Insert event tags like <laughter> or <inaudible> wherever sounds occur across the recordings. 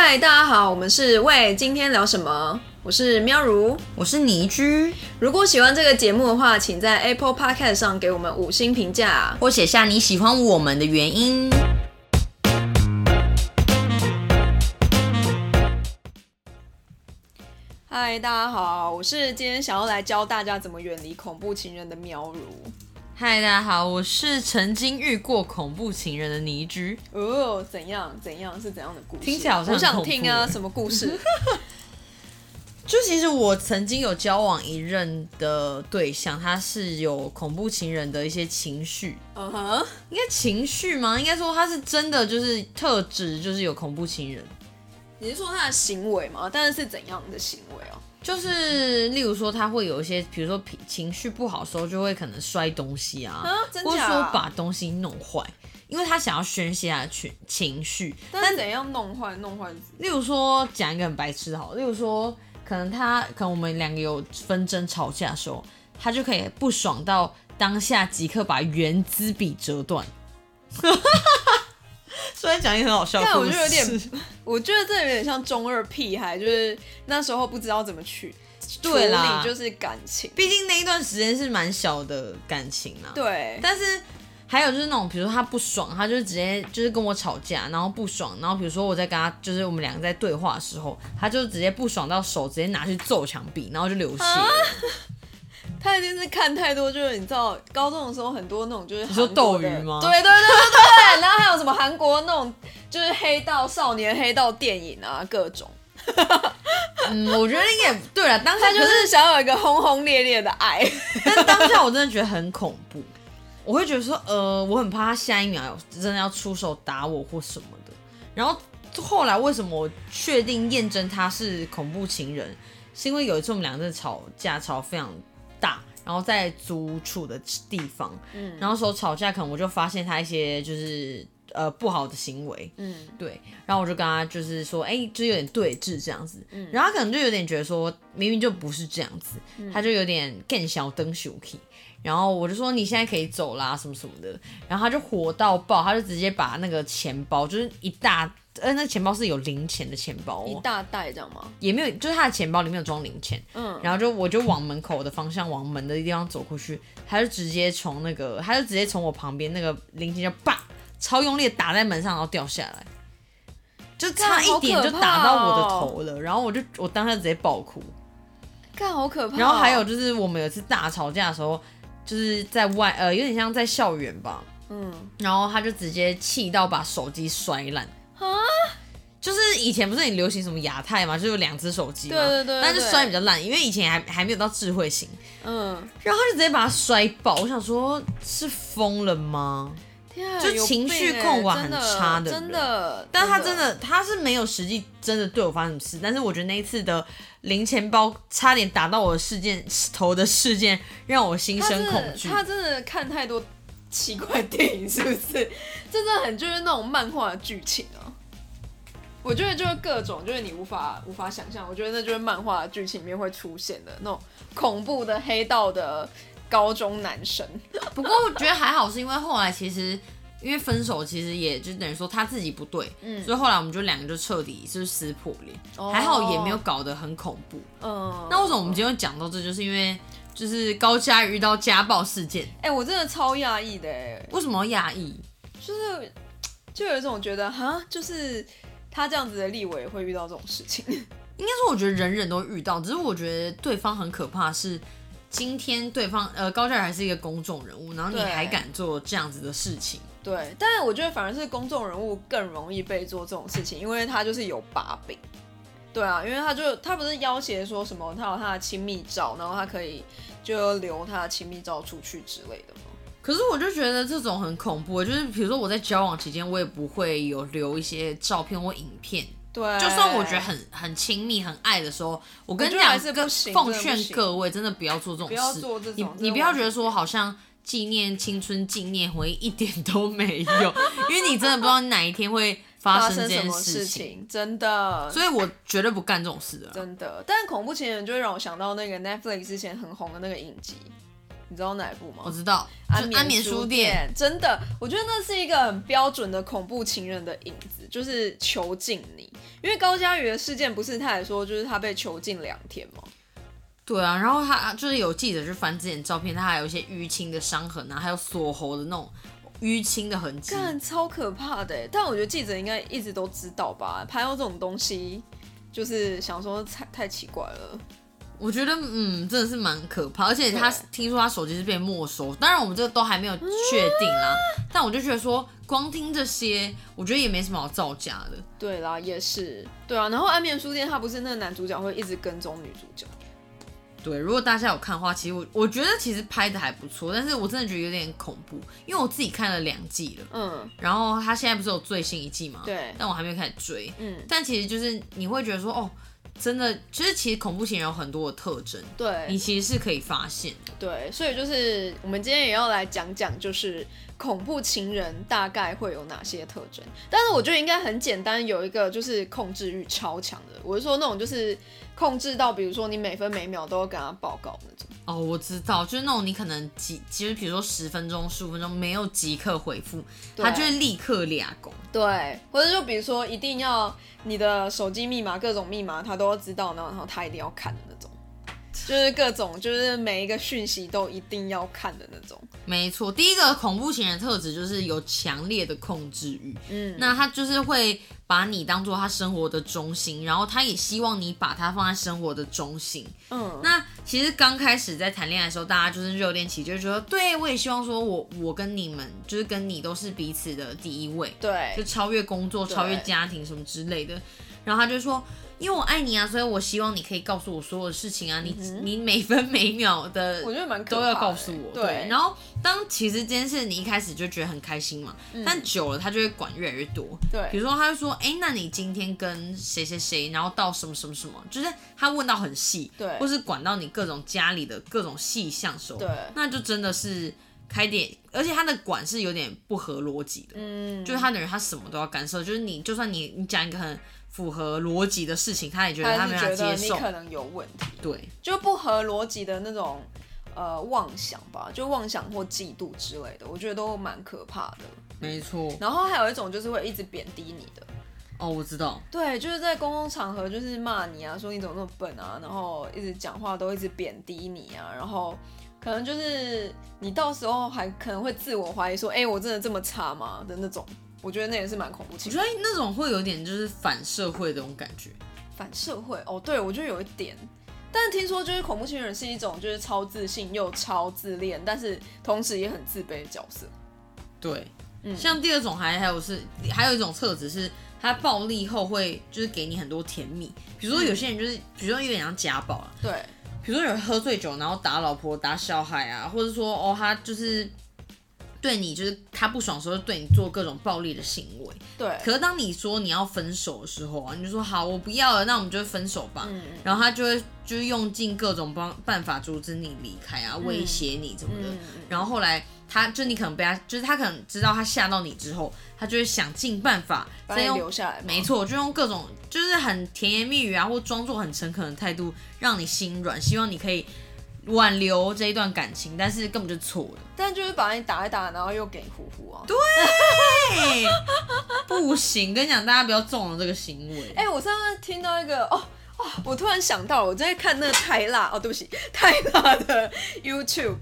嗨，大家好，我们是喂，今天聊什么？我是喵如，我是倪居。如果喜欢这个节目的话，请在 Apple Podcast 上给我们五星评价，或写下你喜欢我们的原因。嗨，大家好，我是今天想要来教大家怎么远离恐怖情人的喵如。嗨，大家好，我是曾经遇过恐怖情人的倪居。哦，怎样？怎样？是怎样的故事？听起来好像我想听啊，什么故事？<laughs> 就其实我曾经有交往一任的对象，他是有恐怖情人的一些情绪。嗯哼，应该情绪吗？应该说他是真的，就是特质，就是有恐怖情人。你是说他的行为吗？但是是怎样的行为哦？就是例如说，他会有一些，比如说情绪不好的时候，就会可能摔东西啊，或者说把东西弄坏，因为他想要宣泄他的情情绪。但怎样弄坏？弄坏？例如说，讲一个很白痴好，例如说，可能他可能我们两个有纷争吵架的时候，他就可以不爽到当下即刻把圆珠笔折断。<laughs> <laughs> 虽然讲一个很好笑，但我觉得有点，我觉得这有点像中二屁孩，就是那时候不知道怎么去处理，就是感情。毕竟那一段时间是蛮小的感情啊。对。但是还有就是那种，比如说他不爽，他就直接就是跟我吵架，然后不爽，然后比如说我在跟他，就是我们两个在对话的时候，他就直接不爽到手直接拿去揍墙壁，然后就流血。他一定是看太多，就是你知道，高中的时候很多那种就是你说斗鱼吗？对对对对对，然后还有什么韩国那种就是黑道少年黑道电影啊，各种。嗯，我觉得应该对了，当下就是想有一个轰轰烈烈的爱，但当下我真的觉得很恐怖，我会觉得说，呃，我很怕他下一秒真的要出手打我或什么的。然后后来为什么我确定验证他是恐怖情人，是因为有一次我们两个在吵架，吵非常。大，然后在租处的地方，嗯，然后时候吵架，可能我就发现他一些就是呃不好的行为，嗯，对，然后我就跟他就是说，哎，就有点对峙这样子，嗯，然后他可能就有点觉得说，明明就不是这样子，他就有点更小灯 s h 然后我就说你现在可以走啦，什么什么的，然后他就火到爆，他就直接把那个钱包，就是一大。呃，那钱包是有零钱的钱包，一大袋这样吗？也没有，就是他的钱包里面有装零钱。嗯，然后就我就往门口的方向，往门的地方走过去，他就直接从那个，他就直接从我旁边那个零钱就叭，超用力打在门上，然后掉下来，就差一点就打到我的头了。然后我就我当下直接爆哭，看好可怕。然后还有就是我们有一次大吵架的时候，就是在外呃有点像在校园吧，嗯，然后他就直接气到把手机摔烂。啊，就是以前不是很流行什么亚太嘛，就有两只手机嘛，对对对，但是摔比较烂，因为以前还还没有到智慧型，嗯，然后他就直接把它摔爆，我想说，是疯了吗？天啊，就情绪控管很差的，真的，但他真的他是没有实际真的对我发生什么事，但是我觉得那一次的零钱包差点打到我的事件头的事件，让我心生恐惧。他真的看太多奇怪电影，是不是？真的很就是那种漫画剧情啊。我觉得就是各种，就是你无法无法想象。我觉得那就是漫画剧情里面会出现的那种恐怖的黑道的高中男生。<laughs> 不过我觉得还好，是因为后来其实因为分手，其实也就等于说他自己不对，嗯，所以后来我们就两个就彻底是撕破脸，还好也没有搞得很恐怖。嗯，那为什么我们今天讲到这，就是因为就是高嘉遇到家暴事件。哎，我真的超讶异的，为什么要讶异？就是就有一种觉得哈，就是。他这样子的立委会遇到这种事情，应该说我觉得人人都遇到，只是我觉得对方很可怕，是今天对方呃高价还是一个公众人物，然后你还敢做这样子的事情？对，但是我觉得反而是公众人物更容易被做这种事情，因为他就是有把柄。对啊，因为他就他不是要挟说什么他有他的亲密照，然后他可以就留他的亲密照出去之类的吗？可是我就觉得这种很恐怖，就是比如说我在交往期间，我也不会有留一些照片或影片。对，就算我觉得很很亲密、很爱的时候，我跟你讲，跟奉劝各位真的不要做这种事。不要做这种。你你不要觉得说好像纪念青春、纪念回忆一点都没有，<laughs> 因为你真的不知道你哪一天会发生这件事情。真的。所以我绝对不干这种事的。真的。但恐怖情人就会让我想到那个 Netflix 之前很红的那个影集。你知道哪一部吗？我知道，安眠书书店，真的，我觉得那是一个很标准的恐怖情人的影子，就是囚禁你。因为高佳瑜的事件不是他也说，就是他被囚禁两天吗？对啊，然后他就是有记者去翻之前照片，他还有一些淤青的伤痕啊，还有锁喉的那种淤青的痕迹。干超可怕的欸，但我觉得记者应该一直都知道吧，拍到这种东西，就是想说太太奇怪了。我觉得嗯，真的是蛮可怕，而且他听说他手机是被没收，当然我们这个都还没有确定啦，但我就觉得说，光听这些，我觉得也没什么好造假的。对啦，也是，对啊。然后安眠书店，他不是那个男主角会一直跟踪女主角，对，如果大家有看的话，其实我我觉得其实拍的还不错，但是我真的觉得有点恐怖，因为我自己看了两季了，嗯，然后他现在不是有最新一季吗？对但我还没有开始追，嗯，但其实就是你会觉得说，哦，真的，其实其实恐怖情人有很多的特征，对，你其实是可以发现的。对，所以就是我们今天也要来讲讲，就是恐怖情人大概会有哪些特征。但是我觉得应该很简单，有一个就是控制欲超强的。我是说那种就是控制到，比如说你每分每秒都要跟他报告那种。哦，我知道，就是那种你可能几，其实比如说十分钟、十五分钟没有即刻回复，他就会立刻俩功。对，或者就比如说一定要你的手机密码、各种密码他都要知道，然后然后他一定要看的那种。就是各种，就是每一个讯息都一定要看的那种。没错，第一个恐怖情人特质就是有强烈的控制欲。嗯，那他就是会把你当做他生活的中心，然后他也希望你把他放在生活的中心。嗯，那其实刚开始在谈恋爱的时候，大家就是热恋期，就是说，对我也希望说我我跟你们就是跟你都是彼此的第一位，对就，超越工作、超越家庭什么之类的。然后他就说，因为我爱你啊，所以我希望你可以告诉我所有的事情啊，你你每分每秒的嗯 <laughs> 我觉得蛮可都要告诉我。对，然后当其实这件事你一开始就觉得很开心嘛，但久了他就会管越来越多。嗯对比如说他会说，哎，那你今天跟谁谁谁，然后到什么什么什么，就是他问到很细，对或是管到你各种家里的各种细项的时候，对那就真的是开点，而且他的管是有点不合逻辑的。嗯，就是他等于他什么都要干涉，就是你就算你你讲一个很符合逻辑的事情，他也觉得他是没办觉得你法接受。可能有问题，对，就不合逻辑的那种呃妄想吧，就妄想或嫉妒之类的，我觉得都蛮可怕的。没错。然后还有一种就是会一直贬低你的，哦，我知道，对，就是在公共场合就是骂你啊，说你怎么那么笨啊，然后一直讲话都一直贬低你啊，然后可能就是你到时候还可能会自我怀疑说，哎、我真的这么差吗的那种，我觉得那也是蛮恐怖情。我觉得那种会有点就是反社会的那种感觉。反社会哦，对我觉得有一点。但是听说就是恐怖情人是一种就是超自信又超自恋，但是同时也很自卑的角色。对，嗯像第二种还还有是还有一种特质是，他暴力后会就是给你很多甜蜜，比如说有些人就是，比如说有点像家暴啊，对，比如说有人喝醉酒然后打老婆打小孩啊，或者说哦他就是对你就是他不爽的时候对你做各种暴力的行为。对，可是当你说你要分手的时候啊，你就说好我不要了，那我们就分手吧。嗯然后他就会就是用尽各种办办法阻止你离开啊，威胁你怎么的。嗯然后后来他就你可能被他，就是他可能知道他吓到你之后，他就会想尽办法把你再用留下来。没错，就用各种就是很甜言蜜语啊，或装作很诚恳的态度，让你心软，希望你可以挽留这一段感情，但是根本就是错的。但就是把你打一打，然后又给你呼呼啊。对，不行，跟你讲，大家不要纵容这个行为。哎、我上次听到一个哦。哦，我突然想到了，我在看那个泰辣哦，对不起，泰辣的 YouTube，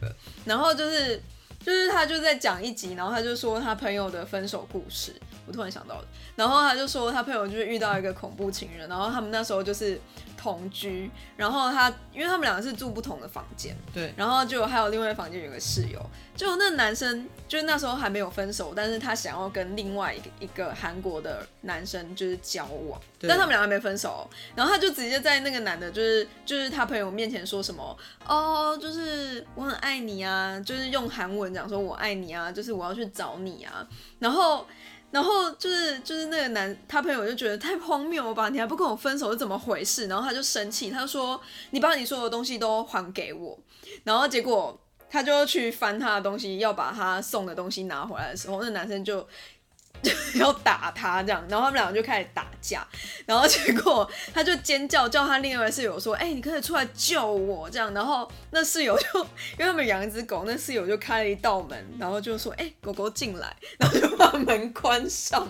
然后就是就是他就在讲一集，然后他就说他朋友的分手故事，我突然想到了，然后他就说他朋友就是遇到一个恐怖情人，然后他们那时候就是同居，然后他因为他们两个是住不同的房间，对，然后就还有另外一个房间有个室友，就那男生就是那时候还没有分手，但是他想要跟另外一个一个韩国的男生就是交往，但他们两个还没分手，然后他就直接在那个男的，就是就是他朋友面前说什么哦，就是我很爱你啊，就是用韩文讲说我爱你啊，就是我要去找你啊，然后。然后就是就是那个男他朋友就觉得太荒谬了吧，你还不跟我分手是怎么回事？然后他就生气，他就说你把你所有东西都还给我。然后结果他就去翻他的东西，要把他送的东西拿回来的时候，那男生就就 <laughs> 要打他这样，然后他们两个就开始打架，然后结果他就尖叫叫他另外一位室友说：“哎、你可以出来救我！”这样，然后那室友就因为他们养一只狗，那室友就开了一道门，然后就说：“哎、狗狗进来。”然后就把门关上，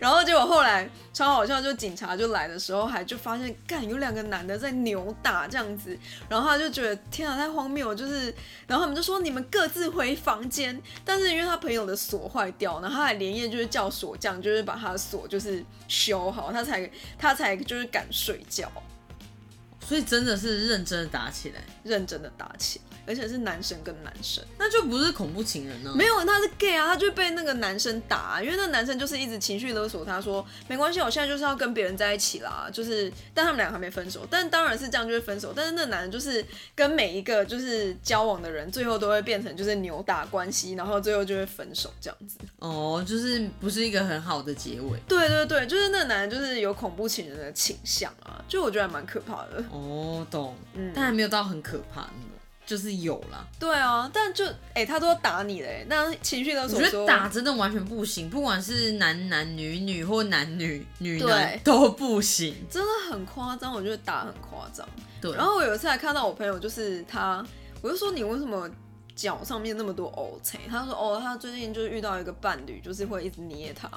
然后结果后来。超好笑，就警察就来。的时候还就发现，干有两个男的在扭打这样子，然后他就觉得天啊太荒谬，就是，然后他们就说你们各自回房间，但是因为他朋友的锁坏掉，然后他还连夜就是叫锁匠，就是把他的锁就是修好，他才他才就是敢睡觉，所以真的是认真的打起来，认真的打起来，而且是男生跟男生。那就不是恐怖情人呢？没有，他是 gay 啊，他就被那个男生打、啊因为那男生就是一直情绪勒索他说，没关系，我现在就是要跟别人在一起啦，就是，但他们俩还没分手，但当然是这样就会分手，但是那男人就是跟每一个就是交往的人，最后都会变成就是扭打关系，然后最后就会分手这样子。哦，就是不是一个很好的结尾。对对对，就是那男人就是有恐怖情人的倾向啊，就我觉得还蛮可怕的。哦，懂，嗯但还没有到很可怕那种，就是有啦。对啊，但就哎、他都要打你嘞，那情绪勒我觉得打真的完全不行，不管是男男女女或男女女对男都不行。真的很夸张，我觉得打很夸张。对，然后我有一次还看到我朋友，就是他，我就说你为什么脚上面那么多 O 层？他说哦，他最近就是遇到一个伴侣，就是会一直捏他。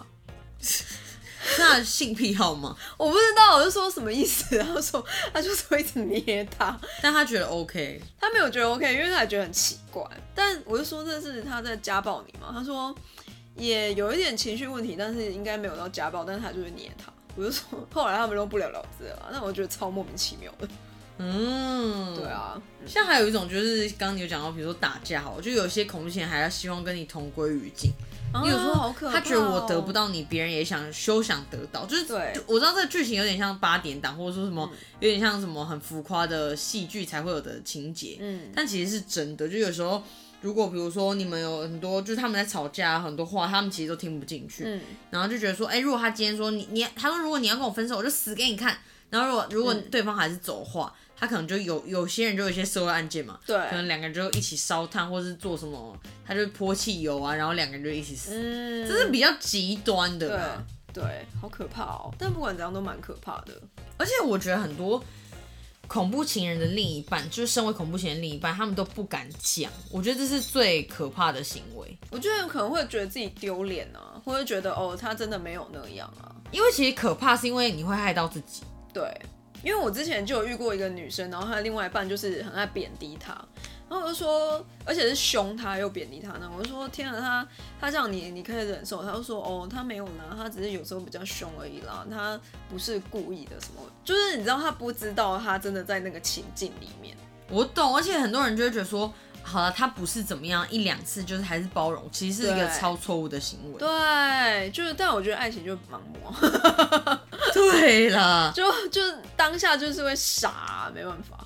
<laughs> 是他的性癖好吗？我不知道，我就说什么意思？然后说 <laughs> 他就是会一直捏他，但他觉得 OK，他没有觉得 OK，因为他也觉得很奇怪。但我就说这是他在家暴你吗？他说也有一点情绪问题，但是应该没有到家暴，但是他就是捏他。我就说 <laughs> 后来他们都不了了之了那，我觉得超莫名其妙的。嗯，对。啊，像还有一种就是刚刚你有讲到，比如说打架好了，就有些恐怖片还要希望跟你同归于尽。然后例如说，好可怕、哦，他觉得我得不到你，别人也想休想得到，就是对我知道这个剧情有点像八点档，或者说什么、有点像什么很浮夸的戏剧才会有的情节，嗯，但其实是真的。就有时候，如果比如说你们有很多，就是他们在吵架，很多话他们其实都听不进去，嗯然后就觉得说，哎、如果他今天说你你，他说如果你要跟我分手，我就死给你看。然后如果如果嗯对方还是走话，他可能就有有些人就有一些社会案件嘛，对，可能两个人就一起烧炭，或是做什么，他就泼汽油啊，然后两个人就一起死，嗯，这是比较极端的啦。对对，好可怕哦。但不管怎样都蛮可怕的。而且我觉得很多恐怖情人的另一半，就是身为恐怖情人的另一半，他们都不敢讲。我觉得这是最可怕的行为，我觉得可能会觉得自己丢脸啊，或者觉得哦，他真的没有那样啊。因为其实可怕是因为你会害到自己。对，因为我之前就有遇过一个女生，然后她的另外一半就是很爱贬低她，然后我就说，而且是凶她又贬低她呢，我就说天啊，她她这样你你可以忍受？她就说哦，她没有啦，她只是有时候比较凶而已啦，她不是故意的什么，就是你知道她不知道她真的在那个情境里面。我懂，而且很多人就会觉得说，好了，他不是怎么样一两次，就是还是包容，其实是一个超错误的行为。对，就是，但我觉得爱情就盲目，<laughs> <laughs> 对啦，就就当下就是会傻、没办法，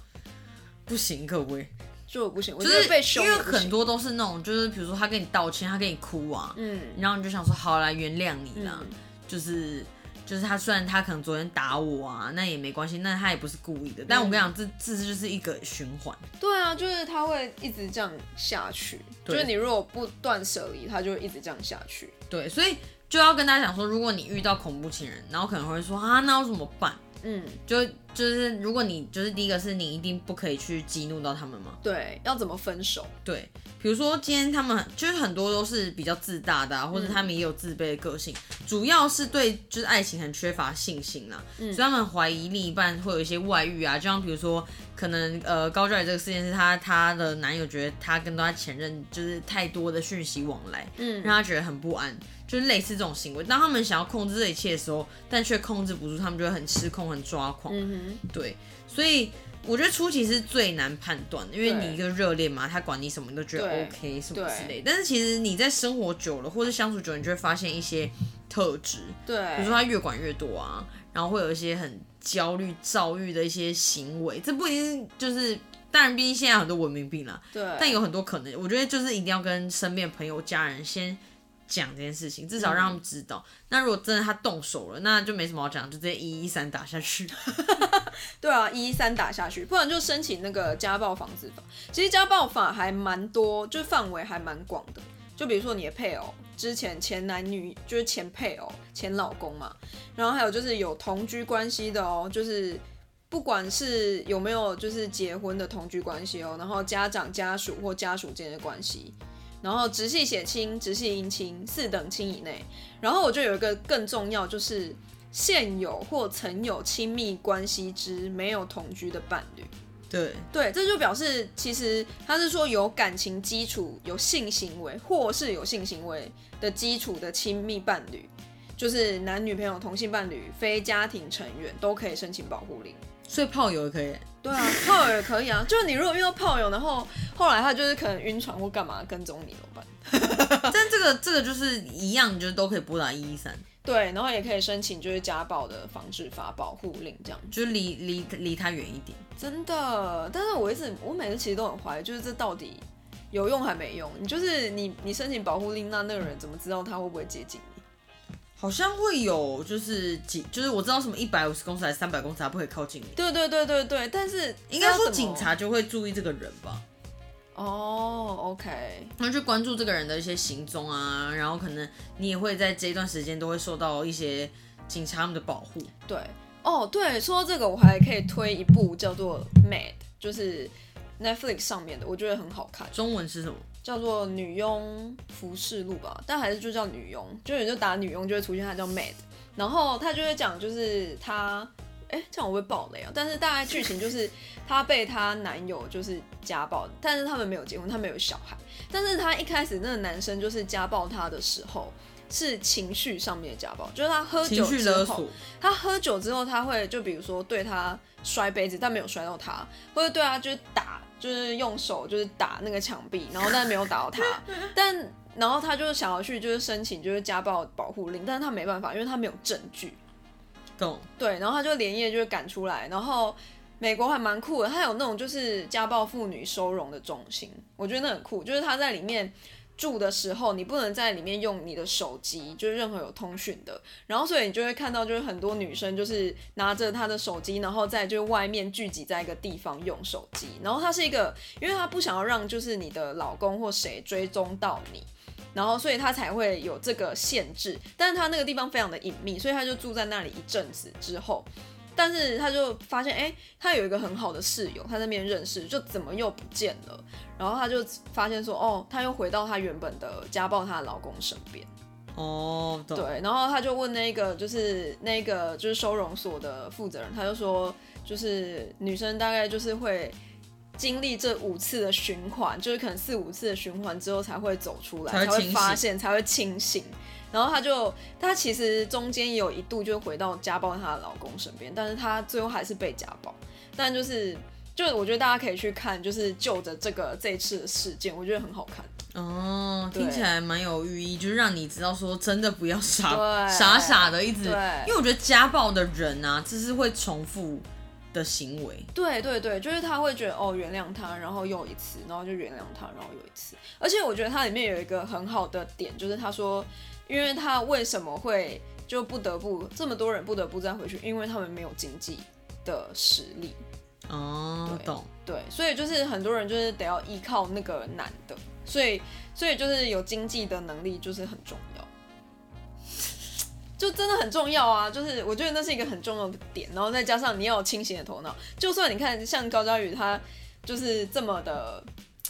不行，各位，就我不行，我觉就是得被凶因为很，多都是那种，就是比如说他跟你道歉，他跟你哭啊，嗯。然后你就想说，好啦，原谅你啦，嗯。就是就是他虽然他可能昨天打我啊，那也没关系，那他也不是故意的。但我跟你讲，这这就是一个循环。对啊，就是他会一直这样下去，就是你如果不断舍离，他就会一直这样下去。对，所以就要跟大家讲说，如果你遇到恐怖情人，然后可能会说啊，那要怎么办？嗯，就就是如果你就是第一个是你一定不可以去激怒到他们嘛。对，要怎么分手？对，比如说今天他们就是很多都是比较自大的、啊，或者嗯他们也有自卑的个性，主要是对就是爱情很缺乏信心啦，嗯所以他们怀疑另一半会有一些外遇啊，就像比如说可能呃高教宇这个事件是她她的男友觉得她跟她前任就是太多的讯息往来，嗯让她觉得很不安。就是类似这种行为，当他们想要控制这一切的时候，但却控制不住，他们就会很失控、很抓狂。嗯对，所以我觉得初期是最难判断的，因为你一个热恋嘛，他管你什么你都觉得 OK 什么之类的。但是其实你在生活久了，或者相处久了，你就会发现一些特质，对，比如说他越管越多啊，然后会有一些很焦虑、躁郁的一些行为，这不一定就是。当然，毕竟现在很多文明病啦，对，但有很多可能，我觉得就是一定要跟身边朋友、家人先讲这件事情，至少让他们知道。那如果真的他动手了，那就没什么好讲，就直接一一三打下去。<laughs> 对啊，一一三打下去，不然就申请那个家暴防治法。其实家暴法还蛮多，就是范围还蛮广的。就比如说你的配偶，之前前男女就是前配偶、前老公嘛，然后还有就是有同居关系的哦，就是不管是有没有就是结婚的同居关系哦，然后家长家属或家属间的关系，然后直系血亲、直系姻亲、四等亲以内，然后我就有一个更重要就是现有或曾有亲密关系之没有同居的伴侣。对，对，这就表示其实他是说有感情基础、有性行为或是有性行为的基础的亲密伴侣，就是男女朋友、同性伴侣、非家庭成员都可以申请保护令。所以炮友也可以。对啊，炮友也可以啊。<laughs> 就是你如果遇到炮友，然后后来他就是可能晕船或干嘛跟踪你怎么办？<laughs> <laughs> 但这个这个就是一样，就是都可以拨打一一三，对，然后也可以申请就是家暴的防治法保护令这样。就是离离离他远一点。真的，但是我一直我每次其实都很怀疑，就是这到底有用还没用？你就是你你申请保护令，那那个人怎么知道他会不会接近你？好像会有，就是几，就是我知道什么一百五十公尺还是三百公尺，他不可以靠近你。对对对对对，但是应该说警察就会注意这个人吧，哦，OK，他们去关注这个人的一些行踪啊，然后可能你也会在这一段时间都会受到一些警察们的保护。对，哦对，说到这个我还可以推一部叫做《Mad》，就是 Netflix 上面的，我觉得很好看。中文是什么？叫做《女佣服饰录》吧，但还是就叫女佣，就你就打女佣就会出现，她叫 maid，然后她就会讲就是她，哎，这样我会爆雷啊，但是大概剧情就是她被她男友就是家暴，但是他们没有结婚，他们有小孩，但是她一开始那个男生就是家暴她的时候。是情绪上面的家暴，就是他喝酒之后，绪勒索。他喝酒之后，他会就比如说对他摔杯子，但没有摔到他，或者对他就是打，就是用手就是打那个墙壁，然后但是没有打到他，<laughs> 但然后他就是想要去就是申请就是家暴保护令，但是他没办法，因为他没有证据。懂？对，然后他就连夜就是赶出来，然后美国还蛮酷的，他有那种就是家暴妇女收容的中心，我觉得那很酷，就是他在里面。住的时候，你不能在里面用你的手机，就是任何有通讯的。然后，所以你就会看到，就是很多女生就是拿着她的手机，然后在就是外面聚集在一个地方用手机。然后她是一个，因为她不想要让就是你的老公或谁追踪到你，然后所以她才会有这个限制。但是她那个地方非常的隐秘，所以她就住在那里一阵子之后。但是她就发现，哎、她有一个很好的室友，她在那边认识，就怎么又不见了？然后她就发现说，哦，她又回到她原本的家暴她的老公身边。哦，对，然后她就问那个就是那个就是收容所的负责人，他就说，就是女生大概就是会经历这五次的循环，就是可能四五次的循环之后才会走出来，才会发现，才会清醒。然后她就，她其实中间有一度就回到家暴她的老公身边，但是她最后还是被家暴。但就是，就我觉得大家可以去看，就是就着这个这一次的事件，我觉得很好看。哦，听起来蛮有寓意，就是让你知道说真的不要傻傻傻的一直，对因为我觉得家暴的人啊，这是会重复的行为。对对对，就是他会觉得哦，原谅他，然后又一次，然后就原谅他，然后又一次。而且我觉得它里面有一个很好的点，就是他说，因为他为什么会就不得不这么多人不得不再回去，因为他们没有经济的实力。哦，对懂。对，所以就是很多人就是得要依靠那个男的，所以所以就是有经济的能力就是很重要，就真的很重要啊！就是我觉得那是一个很重要的点，然后再加上你要有清醒的头脑，就算你看像高佳宇他就是这么的。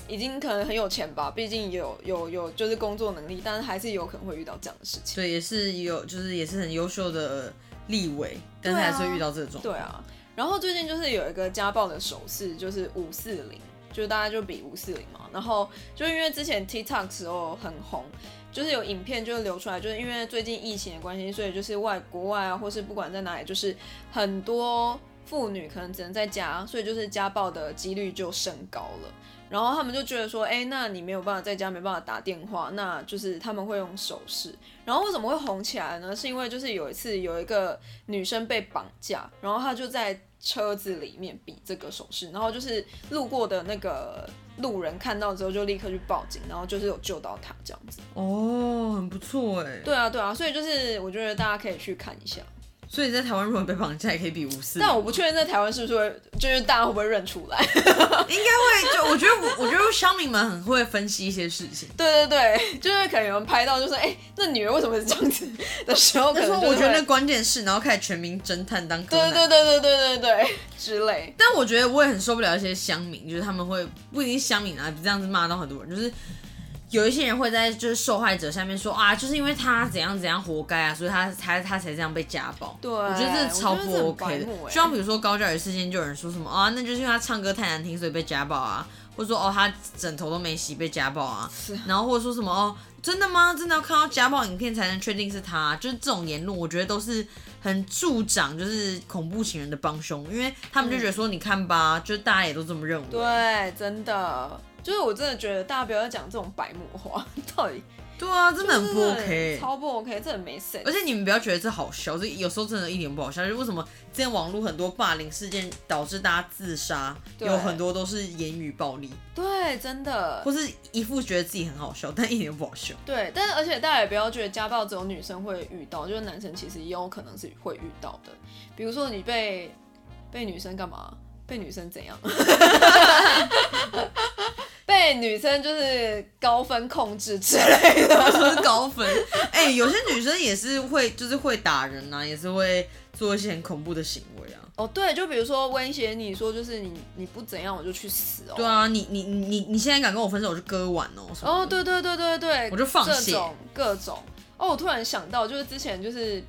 已经可能很有钱吧，毕竟有有有就是工作能力，但是还是有可能会遇到这样的事情。对，也是有，就是也是很优秀的立委，但是还是会遇到这种。对啊，然后最近就是有一个家暴的手势，就是五四零，就是大家就比五四零嘛。然后就因为之前 TikTok 时候很红，就是有影片就流出来，就是因为最近疫情的关系，所以就是外国外啊，或是不管在哪里，就是很多妇女可能只能在家，所以就是家暴的几率就升高了。然后他们就觉得说，哎，那你没有办法在家，没办法打电话，那就是他们会用手势。然后为什么会红起来呢？是因为就是有一次有一个女生被绑架，然后她就在车子里面比这个手势，然后就是路过的那个路人看到之后就立刻去报警，然后就是有救到她这样子。哦，很不错哎。对啊，对啊，所以就是我觉得大家可以去看一下。所以在台湾如果被绑架也可以比无私。但我不确定在台湾是不是会，就是大家会不会认出来？<laughs> 应该会，就我觉得我我觉得乡民们很会分析一些事情。对对对，就是可能有人拍到，就说哎，那女人为什么是这样子的时候，可能我觉得那关键是，然后开始全民侦探当对对对对对对对之类。但我觉得我也很受不了一些乡民，就是他们会不一定乡民啊，这样子骂到很多人，就是。有一些人会在就是受害者下面说啊，就是因为他怎样怎样活该啊，所以他才他才这样被家暴。对，我觉得这超不 OK 的。就像比如说高教育事件，就有人说什么啊，那就是因为他唱歌太难听，所以被家暴啊，或者说哦他枕头都没洗被家暴啊，然后或者说什么哦真的吗？真的要看到家暴影片才能确定是他？就是这种言论，我觉得都是很助长就是恐怖情人的帮凶，因为他们就觉得说你看吧，就大家也都这么认为。对，真的。就是我真的觉得大家不要再讲这种白目话，<laughs> 到底对啊，真的很不 OK，超不 OK，这很没 sense。而且你们不要觉得这好笑，这有时候真的一点不好笑。就为什么之前网络很多霸凌事件导致大家自杀，有很多都是言语暴力。对，真的。或是一副觉得自己很好笑，但一点都不好笑。对，但是而且大家也不要觉得家暴只有女生会遇到，就是男生其实也有可能是会遇到的。比如说你被被女生干嘛？被女生怎样？<laughs> 被女生就是高分控制之类的，什么高分？哎，有些女生也是会，就是会打人呐，也是会做一些很恐怖的行为啊。哦，对，就比如说威胁你说，就是你你不怎样，我就去死哦。对啊，你你你你现在敢跟我分手，我就割腕哦。哦，对对对对对，我就放血。各种各种。哦，我突然想到，就是之前就是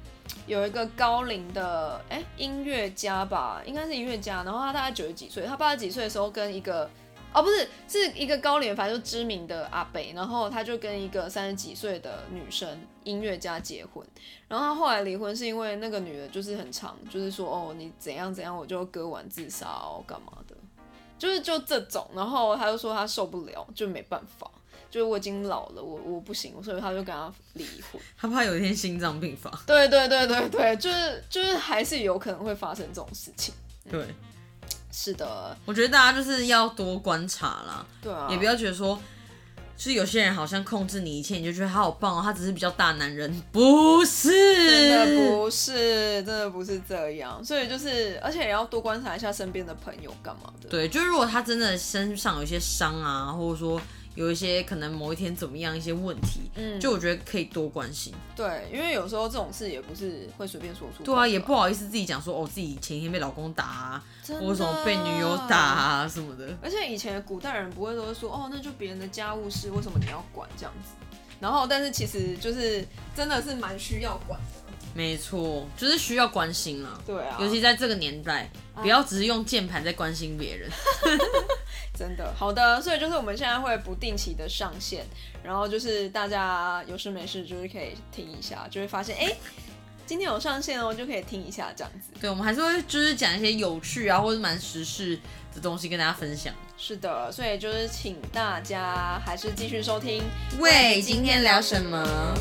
有一个高龄的哎音乐家吧，应该是音乐家，然后他大概九十几岁，他八十几岁的时候跟一个。哦，不是，是一个高脸，反正就知名的阿北，然后他就跟一个三十几岁的女生音乐家结婚，然后他后来离婚是因为那个女的就是很长，就是说哦你怎样怎样，我就割腕自杀哦干嘛的，就是就这种，然后他就说他受不了，就没办法，就是我已经老了，我我不行，所以他就跟他离婚，他怕有一天心脏病发。对对对对对，就是就是还是有可能会发生这种事情。对。是的，我觉得大家就是要多观察啦，对啊，也不要觉得说，就是有些人好像控制你一切，你就觉得他好棒哦，他只是比较大男人，不是，真的不是，真的不是这样，所以就是，而且也要多观察一下身边的朋友干嘛的，对，就是如果他真的身上有一些伤啊，或者说。有一些可能某一天怎么样一些问题，嗯，就我觉得可以多关心。对，因为有时候这种事也不是会随便说出。对啊，也不好意思自己讲说哦，自己前一天被老公打啊，或者什么被女友打啊什么的。而且以前古代人不会都是说哦，那就别人的家务事，为什么你要管这样子？然后，但是其实就是真的是蛮需要管的。没错，就是需要关心了。对啊，尤其在这个年代，不要只是用键盘在关心别人。<laughs> 真的，好的，所以就是我们现在会不定期的上线，然后就是大家有事没事就是可以听一下，就会发现哎，今天有上线哦，就可以听一下这样子。对，我们还是会就是讲一些有趣啊或者蛮时事的东西跟大家分享。是的，所以就是请大家还是继续收听。喂，今天聊什么？